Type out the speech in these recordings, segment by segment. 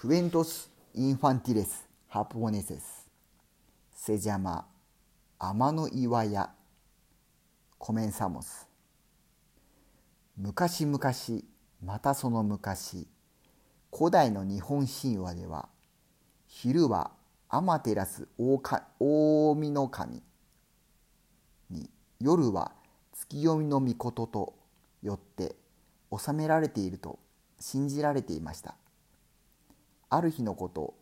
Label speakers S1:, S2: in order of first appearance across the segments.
S1: クエントス・インファンティレス・ハプオネセスセジャマ・天の岩屋コメンサモス昔々またその昔古代の日本神話では昼はアマテラス大神の神に夜は月読みの御事とよって収められていると信じられていましたある日のこと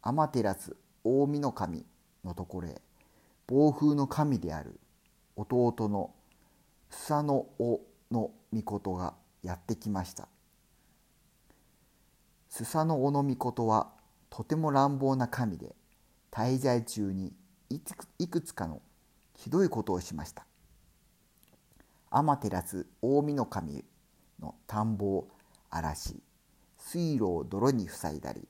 S1: アマテラス大神の神のところへ暴風の神である弟のスサノオの御事がやってきました。スサノオの御事はとても乱暴な神で滞在中にいくつかのひどいことをしました。アマテラス大神の神の田んぼを荒らし水路を泥に塞いだり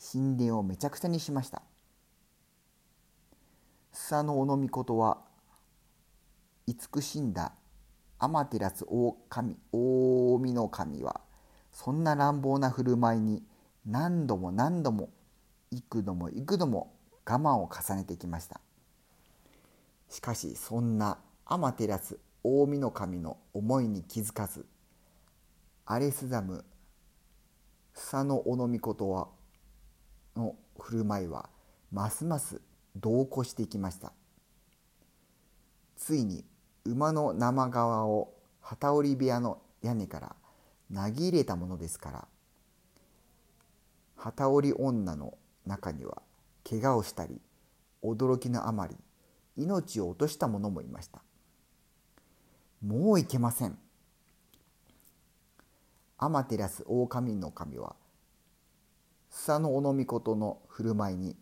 S1: 神殿をめちゃくちゃにしました。スサノオノミコトは慈しんだアマテラス大神大神の神はそんな乱暴な振る舞いに何度も何度も幾度も幾度も我慢を重ねてきました。しかしそんなアマテラス大神の神の思いに気づかずアレスザムスサノオノミコトはの振る舞いはますます同行していきました。ついに馬の生皮を旗織り部屋の屋根から投げ入れたものですから旗織り女の中には怪我をしたり驚きのあまり命を落とした者もいました。もういけません。アマテラス大神の神はスサノオノミコトの振る舞いに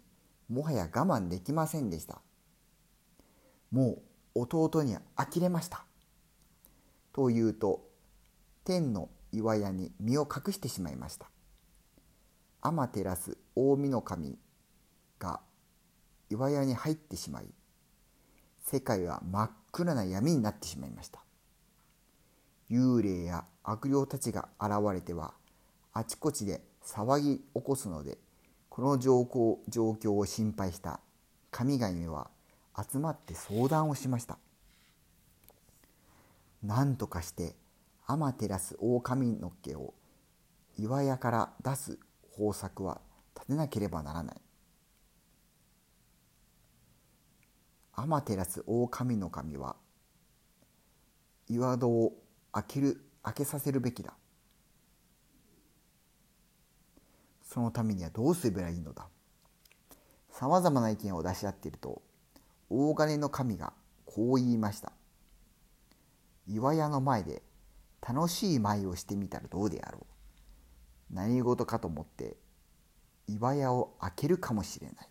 S1: もはや我慢できませんでした。もう弟に呆れました。と言うと天の岩屋に身を隠してしまいました。アマテラス大神の神が岩屋に入ってしまい世界は真っ暗な闇になってしまいました。幽霊や悪霊たちが現れてはあちこちで騒ぎ起こすのでこの状況状況を心配した神々は集まって相談をしました。何とかしてアマテラス大神の毛を岩屋から出す方策は立てなければならない。アマテラス大神の神は岩戸を開ける開けさせるべきだ。そのためにはどうすればいいのだ？さまざまな意見を出し合っていると大金の神がこう言いました。岩屋の前で楽しい舞をしてみたらどうであろう。何事かと思って岩屋を開けるかもしれない。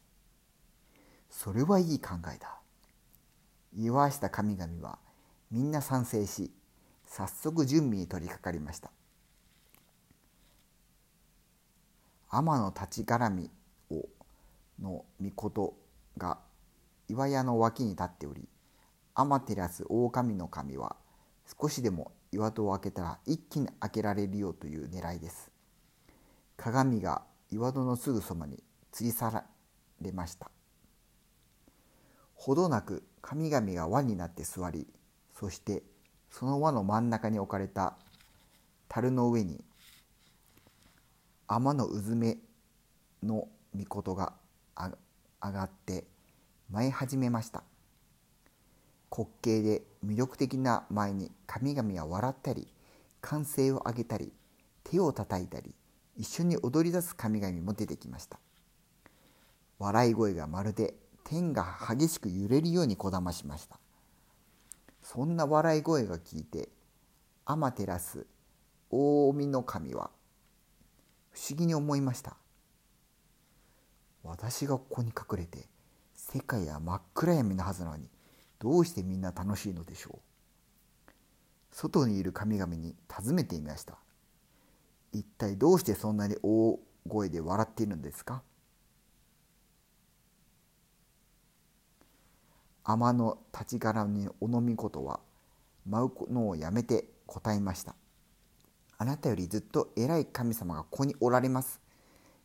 S1: それはいい考えだ。岩した神々はみんな賛成し早速準備に取り掛かりました。天の立ち絡みをの御事が岩屋の脇に立っており天照大神の神は少しでも岩戸を開けたら一気に開けられるよという狙いです。鏡が岩戸のすぐそばに吊り去れました。ほどなく神々が輪になって座りそしてその輪の真ん中に置かれた樽の上に天のうずめの御事が上がって舞い始めました。滑稽で魅力的な舞に神々は笑ったり歓声を上げたり手を叩いたり一緒に踊り出す神々も出てきました。笑い声がまるで天が激しく揺れるようにこだましました。そんな笑い声が聞いて天照大神の神は不思議に思いました。私がここに隠れて世界は真っ暗闇のはずなのにどうしてみんな楽しいのでしょう。外にいる神々に尋ねてみました。一体どうしてそんなに大声で笑っているのですか？天の立ち柄にお飲みことは舞うのをやめて答えました。あなたよりずっと偉い神様がここにおられます。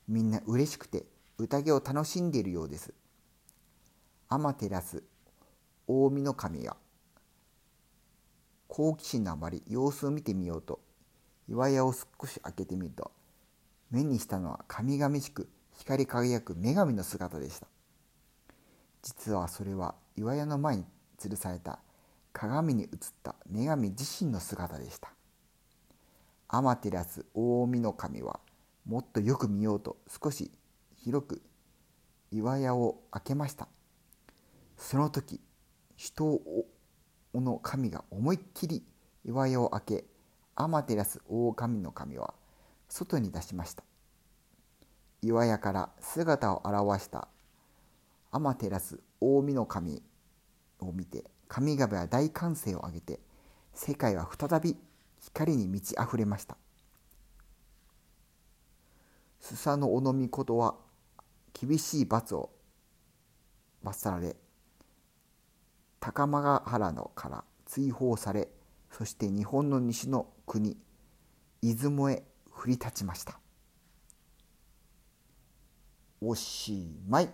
S1: みんな嬉しくて宴を楽しんでいるようです。天照大神の神は好奇心のあまり様子を見てみようと岩屋を少し開けてみると目にしたのは神々しく光り輝く女神の姿でした実はそれは岩屋の前に吊るされた鏡に映った女神自身の姿でした天照大神の神はもっとよく見ようと少し広く岩屋を開けました。その時人の神が思いっきり岩屋を開け天照大神の神は外に出しました。岩屋から姿を現した天照大神の神を見て神々は大歓声を上げて世界は再び光に満ち溢れました。スサノオノミコトは厳しい罰を罰され高間原のから追放されそして日本の西の国出雲へ降り立ちました。おしまい。